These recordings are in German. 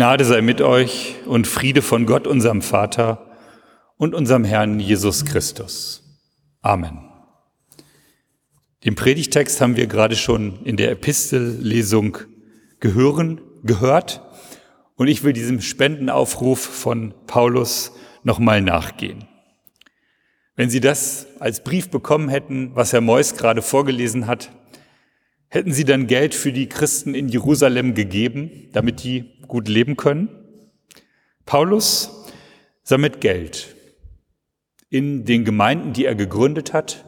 Gnade sei mit euch und Friede von Gott, unserem Vater und unserem Herrn Jesus Christus. Amen. Den Predigtext haben wir gerade schon in der Epistellesung gehören, gehört und ich will diesem Spendenaufruf von Paulus nochmal nachgehen. Wenn Sie das als Brief bekommen hätten, was Herr Meuss gerade vorgelesen hat, hätten Sie dann Geld für die Christen in Jerusalem gegeben, damit die gut leben können. Paulus sammelt Geld in den Gemeinden, die er gegründet hat,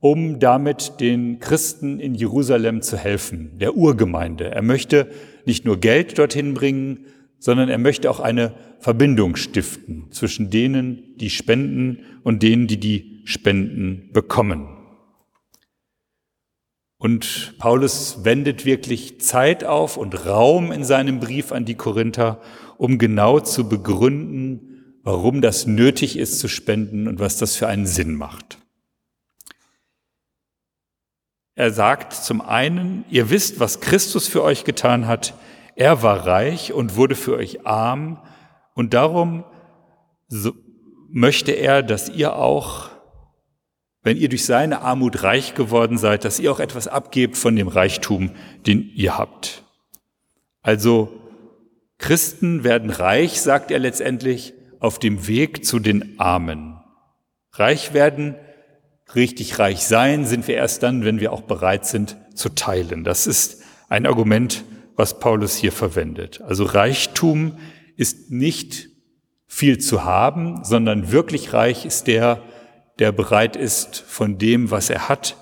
um damit den Christen in Jerusalem zu helfen, der Urgemeinde. Er möchte nicht nur Geld dorthin bringen, sondern er möchte auch eine Verbindung stiften zwischen denen, die spenden und denen, die die Spenden bekommen. Und Paulus wendet wirklich Zeit auf und Raum in seinem Brief an die Korinther, um genau zu begründen, warum das nötig ist zu spenden und was das für einen Sinn macht. Er sagt zum einen, ihr wisst, was Christus für euch getan hat. Er war reich und wurde für euch arm und darum möchte er, dass ihr auch wenn ihr durch seine Armut reich geworden seid, dass ihr auch etwas abgebt von dem Reichtum, den ihr habt. Also Christen werden reich, sagt er letztendlich, auf dem Weg zu den Armen. Reich werden, richtig reich sein, sind wir erst dann, wenn wir auch bereit sind zu teilen. Das ist ein Argument, was Paulus hier verwendet. Also Reichtum ist nicht viel zu haben, sondern wirklich reich ist der, der bereit ist, von dem, was er hat,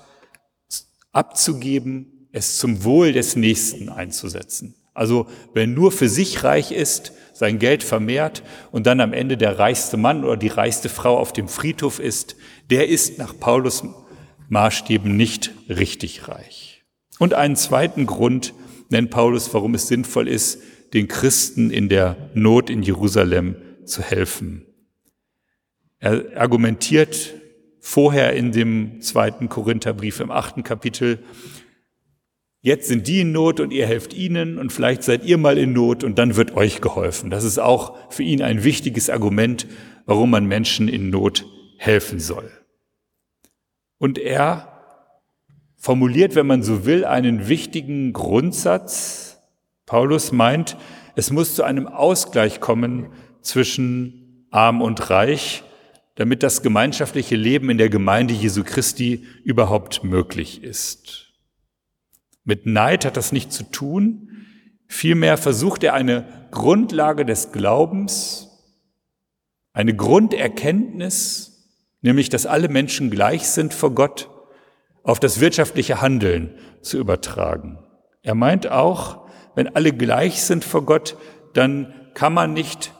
abzugeben, es zum Wohl des Nächsten einzusetzen. Also wer nur für sich reich ist, sein Geld vermehrt und dann am Ende der reichste Mann oder die reichste Frau auf dem Friedhof ist, der ist nach Paulus Maßstäben nicht richtig reich. Und einen zweiten Grund nennt Paulus, warum es sinnvoll ist, den Christen in der Not in Jerusalem zu helfen. Er argumentiert vorher in dem zweiten Korintherbrief im achten Kapitel. Jetzt sind die in Not und ihr helft ihnen und vielleicht seid ihr mal in Not und dann wird euch geholfen. Das ist auch für ihn ein wichtiges Argument, warum man Menschen in Not helfen soll. Und er formuliert, wenn man so will, einen wichtigen Grundsatz. Paulus meint, es muss zu einem Ausgleich kommen zwischen arm und reich, damit das gemeinschaftliche Leben in der Gemeinde Jesu Christi überhaupt möglich ist. Mit Neid hat das nichts zu tun. Vielmehr versucht er eine Grundlage des Glaubens, eine Grunderkenntnis, nämlich dass alle Menschen gleich sind vor Gott, auf das wirtschaftliche Handeln zu übertragen. Er meint auch, wenn alle gleich sind vor Gott, dann kann man nicht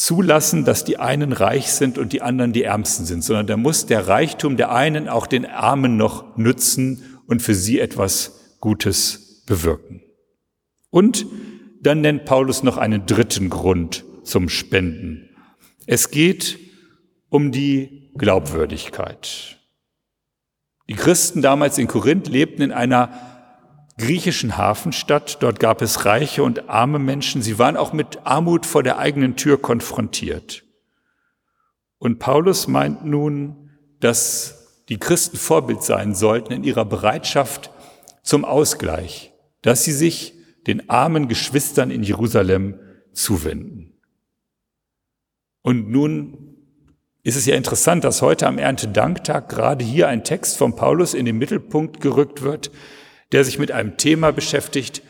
zulassen, dass die einen reich sind und die anderen die Ärmsten sind, sondern da muss der Reichtum der einen auch den Armen noch nützen und für sie etwas Gutes bewirken. Und dann nennt Paulus noch einen dritten Grund zum Spenden. Es geht um die Glaubwürdigkeit. Die Christen damals in Korinth lebten in einer griechischen Hafenstadt. Dort gab es reiche und arme Menschen. Sie waren auch mit Armut vor der eigenen Tür konfrontiert. Und Paulus meint nun, dass die Christen Vorbild sein sollten in ihrer Bereitschaft zum Ausgleich, dass sie sich den armen Geschwistern in Jerusalem zuwenden. Und nun ist es ja interessant, dass heute am Erntedanktag gerade hier ein Text von Paulus in den Mittelpunkt gerückt wird, der sich mit einem Thema beschäftigt,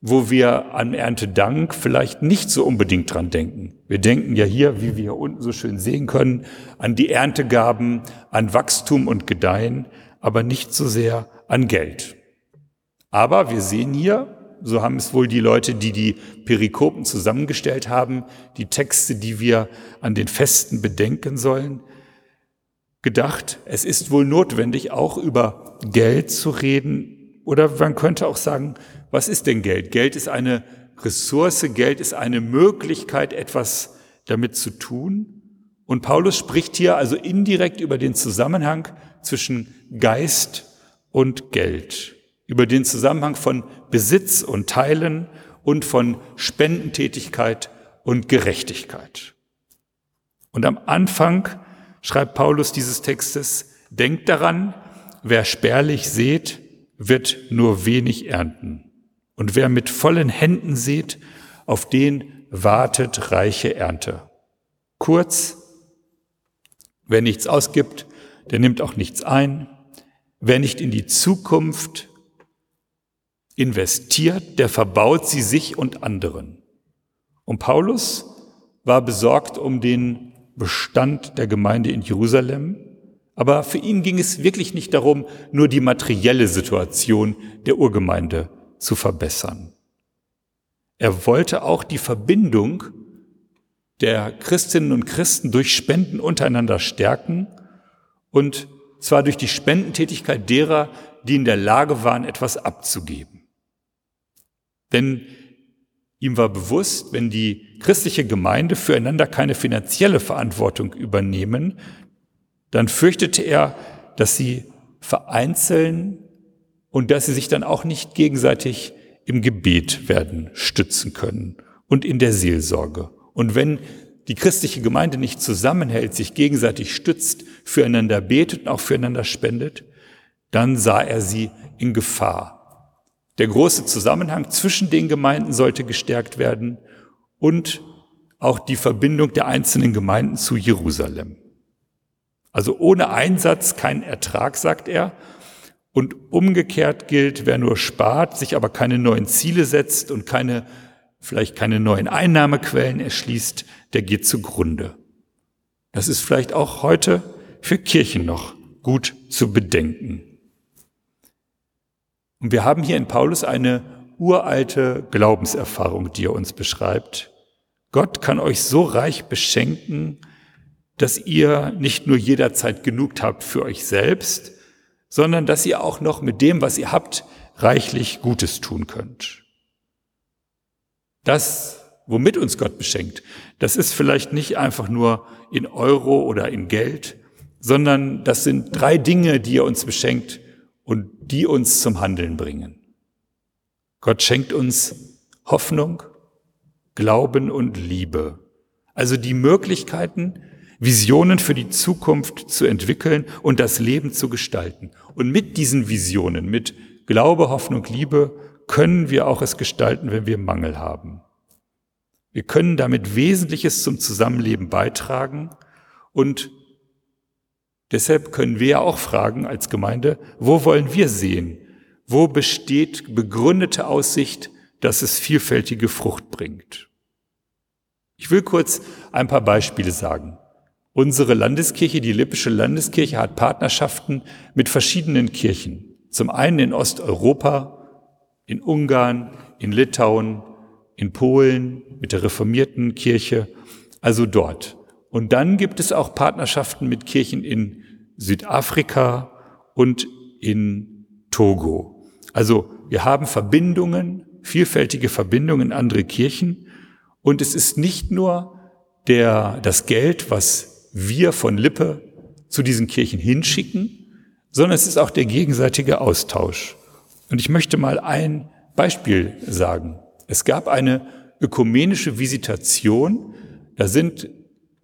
wo wir an Erntedank vielleicht nicht so unbedingt dran denken. Wir denken ja hier, wie wir hier unten so schön sehen können, an die Erntegaben, an Wachstum und Gedeihen, aber nicht so sehr an Geld. Aber wir sehen hier, so haben es wohl die Leute, die die Perikopen zusammengestellt haben, die Texte, die wir an den Festen bedenken sollen, gedacht, es ist wohl notwendig, auch über Geld zu reden, oder man könnte auch sagen, was ist denn Geld? Geld ist eine Ressource, Geld ist eine Möglichkeit, etwas damit zu tun. Und Paulus spricht hier also indirekt über den Zusammenhang zwischen Geist und Geld, über den Zusammenhang von Besitz und Teilen und von Spendentätigkeit und Gerechtigkeit. Und am Anfang schreibt Paulus dieses Textes, denkt daran, wer spärlich sät, wird nur wenig ernten. Und wer mit vollen Händen sät, auf den wartet reiche Ernte. Kurz, wer nichts ausgibt, der nimmt auch nichts ein. Wer nicht in die Zukunft investiert, der verbaut sie sich und anderen. Und Paulus war besorgt um den Bestand der Gemeinde in Jerusalem, aber für ihn ging es wirklich nicht darum, nur die materielle Situation der Urgemeinde zu verbessern. Er wollte auch die Verbindung der Christinnen und Christen durch Spenden untereinander stärken und zwar durch die Spendentätigkeit derer, die in der Lage waren, etwas abzugeben. Denn ihm war bewusst, wenn die christliche Gemeinde füreinander keine finanzielle Verantwortung übernehmen, dann fürchtete er, dass sie vereinzeln und dass sie sich dann auch nicht gegenseitig im Gebet werden stützen können und in der Seelsorge. Und wenn die christliche Gemeinde nicht zusammenhält, sich gegenseitig stützt, füreinander betet und auch füreinander spendet, dann sah er sie in Gefahr. Der große Zusammenhang zwischen den Gemeinden sollte gestärkt werden und auch die Verbindung der einzelnen Gemeinden zu Jerusalem. Also ohne Einsatz kein Ertrag, sagt er. Und umgekehrt gilt, wer nur spart, sich aber keine neuen Ziele setzt und keine vielleicht keine neuen Einnahmequellen erschließt, der geht zugrunde. Das ist vielleicht auch heute für Kirchen noch gut zu bedenken. Und wir haben hier in Paulus eine uralte Glaubenserfahrung, die er uns beschreibt. Gott kann euch so reich beschenken, dass ihr nicht nur jederzeit genug habt für euch selbst, sondern dass ihr auch noch mit dem, was ihr habt, reichlich Gutes tun könnt. Das, womit uns Gott beschenkt, das ist vielleicht nicht einfach nur in Euro oder in Geld, sondern das sind drei Dinge, die er uns beschenkt und die uns zum Handeln bringen. Gott schenkt uns Hoffnung, Glauben und Liebe. Also die Möglichkeiten, Visionen für die Zukunft zu entwickeln und das Leben zu gestalten. Und mit diesen Visionen, mit Glaube, Hoffnung, Liebe, können wir auch es gestalten, wenn wir Mangel haben. Wir können damit Wesentliches zum Zusammenleben beitragen und deshalb können wir ja auch fragen als Gemeinde, wo wollen wir sehen? Wo besteht begründete Aussicht, dass es vielfältige Frucht bringt? Ich will kurz ein paar Beispiele sagen. Unsere Landeskirche, die Lippische Landeskirche, hat Partnerschaften mit verschiedenen Kirchen. Zum einen in Osteuropa, in Ungarn, in Litauen, in Polen, mit der reformierten Kirche, also dort. Und dann gibt es auch Partnerschaften mit Kirchen in Südafrika und in Togo. Also wir haben Verbindungen, vielfältige Verbindungen in andere Kirchen. Und es ist nicht nur der, das Geld, was wir von Lippe zu diesen Kirchen hinschicken, sondern es ist auch der gegenseitige Austausch. Und ich möchte mal ein Beispiel sagen. Es gab eine ökumenische Visitation. Da sind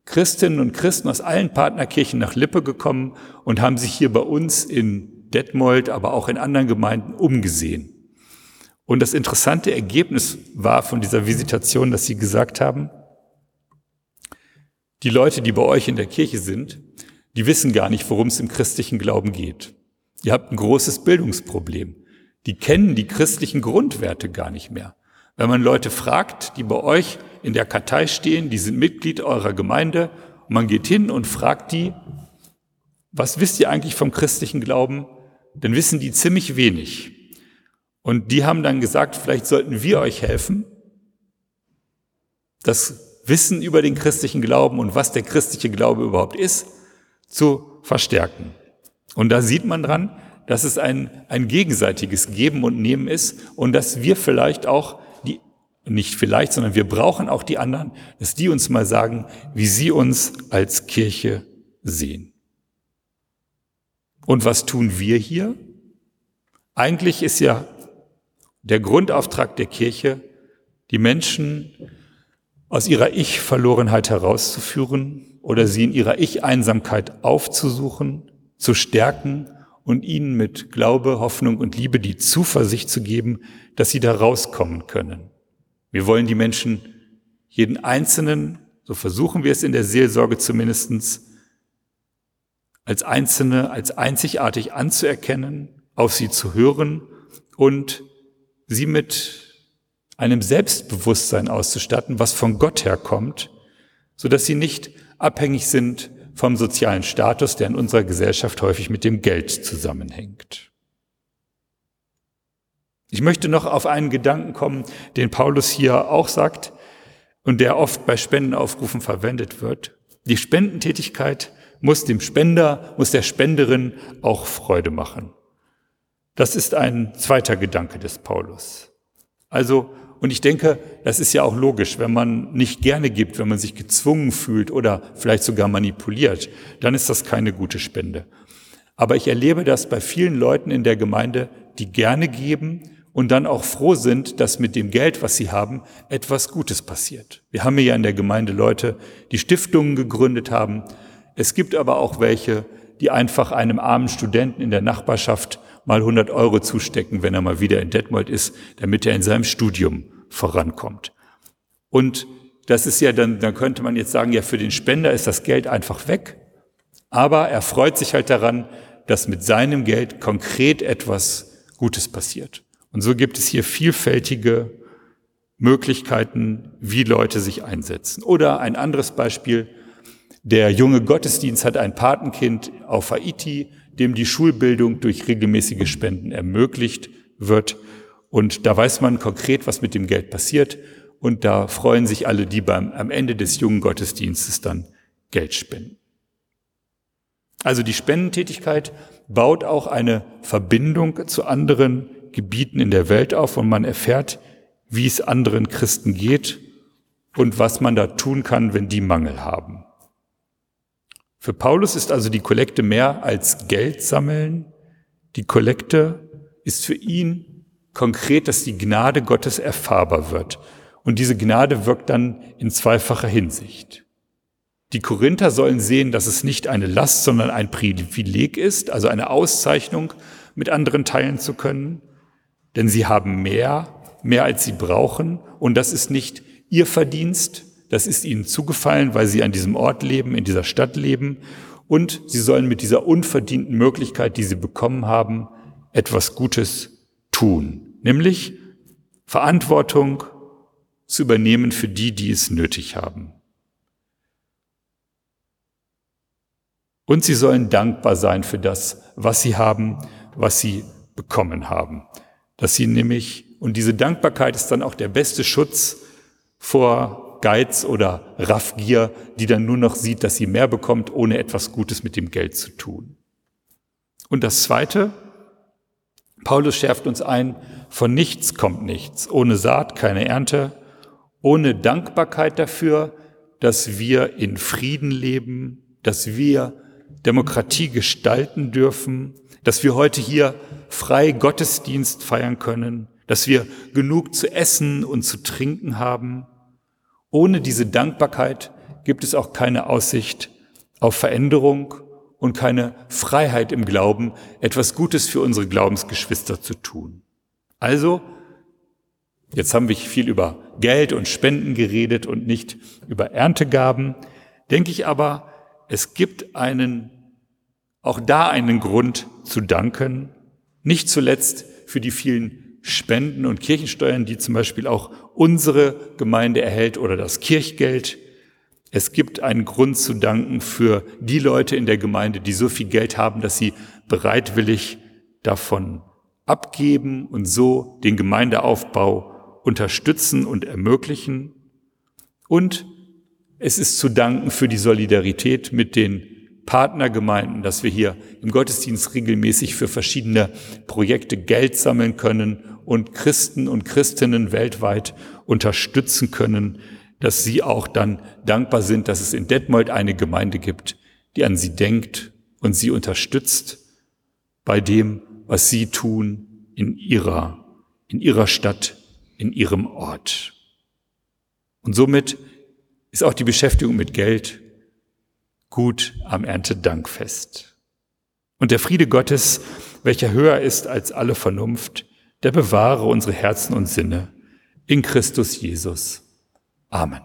Christinnen und Christen aus allen Partnerkirchen nach Lippe gekommen und haben sich hier bei uns in Detmold, aber auch in anderen Gemeinden umgesehen. Und das interessante Ergebnis war von dieser Visitation, dass sie gesagt haben, die Leute, die bei euch in der Kirche sind, die wissen gar nicht, worum es im christlichen Glauben geht. Ihr habt ein großes Bildungsproblem die kennen die christlichen Grundwerte gar nicht mehr. Wenn man Leute fragt, die bei euch in der Kartei stehen, die sind Mitglied eurer Gemeinde, und man geht hin und fragt die, was wisst ihr eigentlich vom christlichen Glauben? Dann wissen die ziemlich wenig. Und die haben dann gesagt, vielleicht sollten wir euch helfen, das Wissen über den christlichen Glauben und was der christliche Glaube überhaupt ist, zu verstärken. Und da sieht man dran, dass es ein, ein gegenseitiges Geben und Nehmen ist und dass wir vielleicht auch die, nicht vielleicht, sondern wir brauchen auch die anderen, dass die uns mal sagen, wie sie uns als Kirche sehen. Und was tun wir hier? Eigentlich ist ja der Grundauftrag der Kirche, die Menschen aus ihrer Ich-Verlorenheit herauszuführen oder sie in ihrer Ich-Einsamkeit aufzusuchen, zu stärken und ihnen mit Glaube, Hoffnung und Liebe die Zuversicht zu geben, dass sie da rauskommen können. Wir wollen die Menschen, jeden Einzelnen, so versuchen wir es in der Seelsorge zumindestens, als Einzelne, als einzigartig anzuerkennen, auf sie zu hören und sie mit einem Selbstbewusstsein auszustatten, was von Gott herkommt, so dass sie nicht abhängig sind vom sozialen Status, der in unserer Gesellschaft häufig mit dem Geld zusammenhängt. Ich möchte noch auf einen Gedanken kommen, den Paulus hier auch sagt und der oft bei Spendenaufrufen verwendet wird. Die Spendentätigkeit muss dem Spender, muss der Spenderin auch Freude machen. Das ist ein zweiter Gedanke des Paulus. Also, und ich denke, das ist ja auch logisch, wenn man nicht gerne gibt, wenn man sich gezwungen fühlt oder vielleicht sogar manipuliert, dann ist das keine gute Spende. Aber ich erlebe das bei vielen Leuten in der Gemeinde, die gerne geben und dann auch froh sind, dass mit dem Geld, was sie haben, etwas Gutes passiert. Wir haben ja in der Gemeinde Leute, die Stiftungen gegründet haben. Es gibt aber auch welche, die einfach einem armen Studenten in der Nachbarschaft mal 100 Euro zustecken, wenn er mal wieder in Detmold ist, damit er in seinem Studium vorankommt. Und das ist ja dann, dann könnte man jetzt sagen, ja, für den Spender ist das Geld einfach weg. Aber er freut sich halt daran, dass mit seinem Geld konkret etwas Gutes passiert. Und so gibt es hier vielfältige Möglichkeiten, wie Leute sich einsetzen. Oder ein anderes Beispiel. Der junge Gottesdienst hat ein Patenkind auf Haiti, dem die Schulbildung durch regelmäßige Spenden ermöglicht wird. Und da weiß man konkret, was mit dem Geld passiert. Und da freuen sich alle, die beim, am Ende des jungen Gottesdienstes dann Geld spenden. Also die Spendentätigkeit baut auch eine Verbindung zu anderen Gebieten in der Welt auf und man erfährt, wie es anderen Christen geht und was man da tun kann, wenn die Mangel haben. Für Paulus ist also die Kollekte mehr als Geld sammeln. Die Kollekte ist für ihn konkret, dass die Gnade Gottes erfahrbar wird. Und diese Gnade wirkt dann in zweifacher Hinsicht. Die Korinther sollen sehen, dass es nicht eine Last, sondern ein Privileg ist, also eine Auszeichnung, mit anderen teilen zu können. Denn sie haben mehr, mehr als sie brauchen. Und das ist nicht ihr Verdienst, das ist ihnen zugefallen, weil sie an diesem Ort leben, in dieser Stadt leben. Und sie sollen mit dieser unverdienten Möglichkeit, die sie bekommen haben, etwas Gutes tun. Nämlich Verantwortung zu übernehmen für die, die es nötig haben. Und sie sollen dankbar sein für das, was sie haben, was sie bekommen haben. Dass sie nämlich, und diese Dankbarkeit ist dann auch der beste Schutz vor Geiz oder Raffgier, die dann nur noch sieht, dass sie mehr bekommt, ohne etwas Gutes mit dem Geld zu tun. Und das Zweite, Paulus schärft uns ein, von nichts kommt nichts, ohne Saat keine Ernte, ohne Dankbarkeit dafür, dass wir in Frieden leben, dass wir Demokratie gestalten dürfen, dass wir heute hier frei Gottesdienst feiern können, dass wir genug zu essen und zu trinken haben, ohne diese Dankbarkeit gibt es auch keine Aussicht auf Veränderung und keine Freiheit im Glauben, etwas Gutes für unsere Glaubensgeschwister zu tun. Also, jetzt haben wir viel über Geld und Spenden geredet und nicht über Erntegaben, denke ich aber, es gibt einen, auch da einen Grund zu danken, nicht zuletzt für die vielen Spenden und Kirchensteuern, die zum Beispiel auch unsere Gemeinde erhält oder das Kirchgeld. Es gibt einen Grund zu danken für die Leute in der Gemeinde, die so viel Geld haben, dass sie bereitwillig davon abgeben und so den Gemeindeaufbau unterstützen und ermöglichen. Und es ist zu danken für die Solidarität mit den Partnergemeinden, dass wir hier im Gottesdienst regelmäßig für verschiedene Projekte Geld sammeln können und Christen und Christinnen weltweit unterstützen können, dass sie auch dann dankbar sind, dass es in Detmold eine Gemeinde gibt, die an sie denkt und sie unterstützt bei dem, was sie tun in ihrer, in ihrer Stadt, in ihrem Ort. Und somit ist auch die Beschäftigung mit Geld gut am Erntedankfest. Und der Friede Gottes, welcher höher ist als alle Vernunft, der bewahre unsere Herzen und Sinne in Christus Jesus. Amen.